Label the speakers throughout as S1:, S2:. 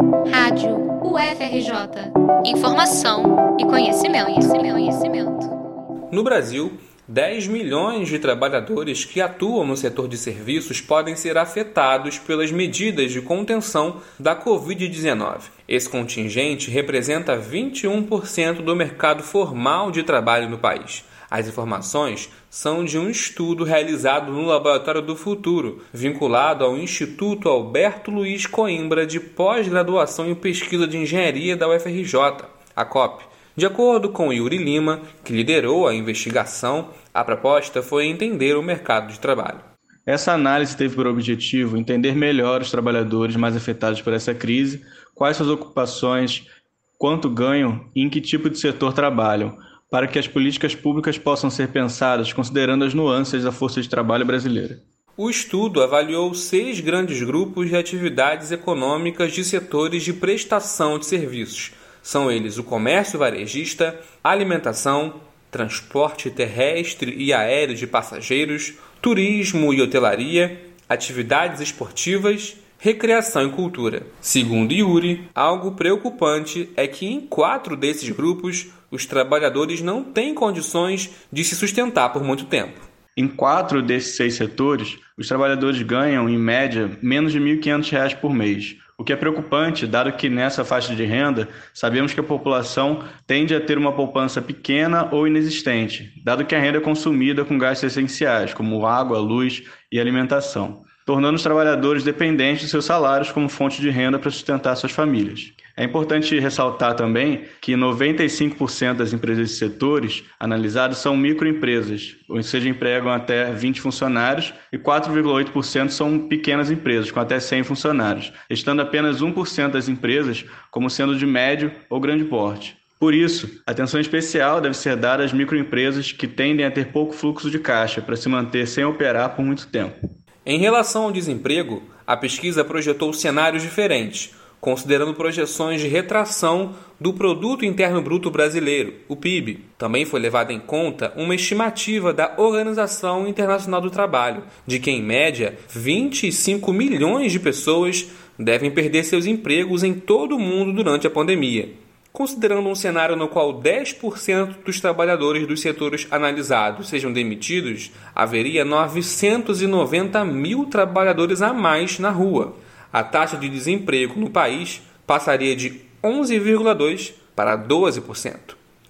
S1: Rádio UFRJ. Informação e conhecimento, conhecimento, conhecimento.
S2: No Brasil, 10 milhões de trabalhadores que atuam no setor de serviços podem ser afetados pelas medidas de contenção da Covid-19. Esse contingente representa 21% do mercado formal de trabalho no país. As informações são de um estudo realizado no Laboratório do Futuro, vinculado ao Instituto Alberto Luiz Coimbra de Pós-Graduação em Pesquisa de Engenharia da UFRJ, a COP. De acordo com Yuri Lima, que liderou a investigação, a proposta foi entender o mercado de trabalho.
S3: Essa análise teve por objetivo entender melhor os trabalhadores mais afetados por essa crise, quais suas ocupações, quanto ganham e em que tipo de setor trabalham, para que as políticas públicas possam ser pensadas considerando as nuances da força de trabalho brasileira.
S2: O estudo avaliou seis grandes grupos de atividades econômicas de setores de prestação de serviços. São eles o comércio varejista, alimentação, transporte terrestre e aéreo de passageiros, turismo e hotelaria, atividades esportivas recreação e cultura. Segundo Yuri, algo preocupante é que em quatro desses grupos os trabalhadores não têm condições de se sustentar por muito tempo.
S3: Em quatro desses seis setores, os trabalhadores ganham, em média, menos de R$ 1.500 por mês, o que é preocupante, dado que nessa faixa de renda sabemos que a população tende a ter uma poupança pequena ou inexistente, dado que a renda é consumida com gastos essenciais, como água, luz e alimentação tornando os trabalhadores dependentes de seus salários como fonte de renda para sustentar suas famílias. É importante ressaltar também que 95% das empresas e setores analisados são microempresas, ou seja, empregam até 20 funcionários, e 4,8% são pequenas empresas, com até 100 funcionários, estando apenas 1% das empresas como sendo de médio ou grande porte. Por isso, atenção especial deve ser dada às microempresas que tendem a ter pouco fluxo de caixa para se manter sem operar por muito tempo.
S2: Em relação ao desemprego, a pesquisa projetou cenários diferentes, considerando projeções de retração do Produto Interno Bruto Brasileiro, o PIB. Também foi levada em conta uma estimativa da Organização Internacional do Trabalho, de que, em média, 25 milhões de pessoas devem perder seus empregos em todo o mundo durante a pandemia considerando um cenário no qual 10% dos trabalhadores dos setores analisados sejam demitidos, haveria 990 mil trabalhadores a mais na rua. A taxa de desemprego no país passaria de 11,2% para 12%.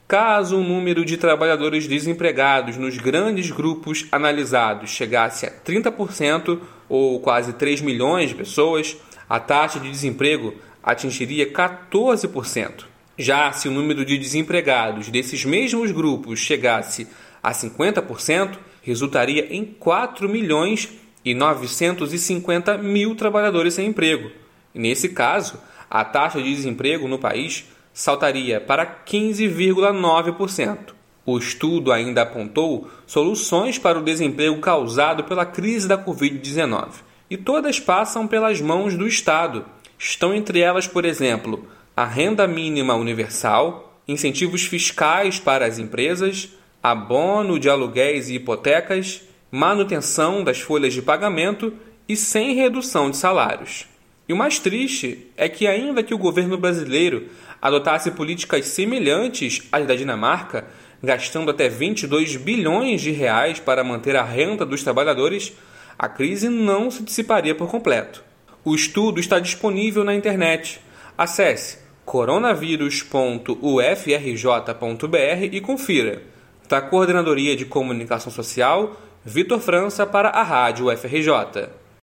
S2: Caso o número de trabalhadores desempregados nos grandes grupos analisados chegasse a 30%, ou quase 3 milhões de pessoas, a taxa de desemprego atingiria 14%. Já se o número de desempregados desses mesmos grupos chegasse a 50%, resultaria em 4 milhões e 950 mil trabalhadores sem emprego. nesse caso, a taxa de desemprego no país saltaria para 15,9%. O estudo ainda apontou soluções para o desemprego causado pela crise da Covid-19, e todas passam pelas mãos do Estado. Estão entre elas, por exemplo, a renda mínima universal, incentivos fiscais para as empresas, abono de aluguéis e hipotecas, manutenção das folhas de pagamento e sem redução de salários. E o mais triste é que, ainda que o governo brasileiro adotasse políticas semelhantes às da Dinamarca, gastando até 22 bilhões de reais para manter a renda dos trabalhadores, a crise não se dissiparia por completo. O estudo está disponível na internet. Acesse coronavírus.ufrj.br e confira. Da Coordenadoria de Comunicação Social, Vitor França para a Rádio UFRJ.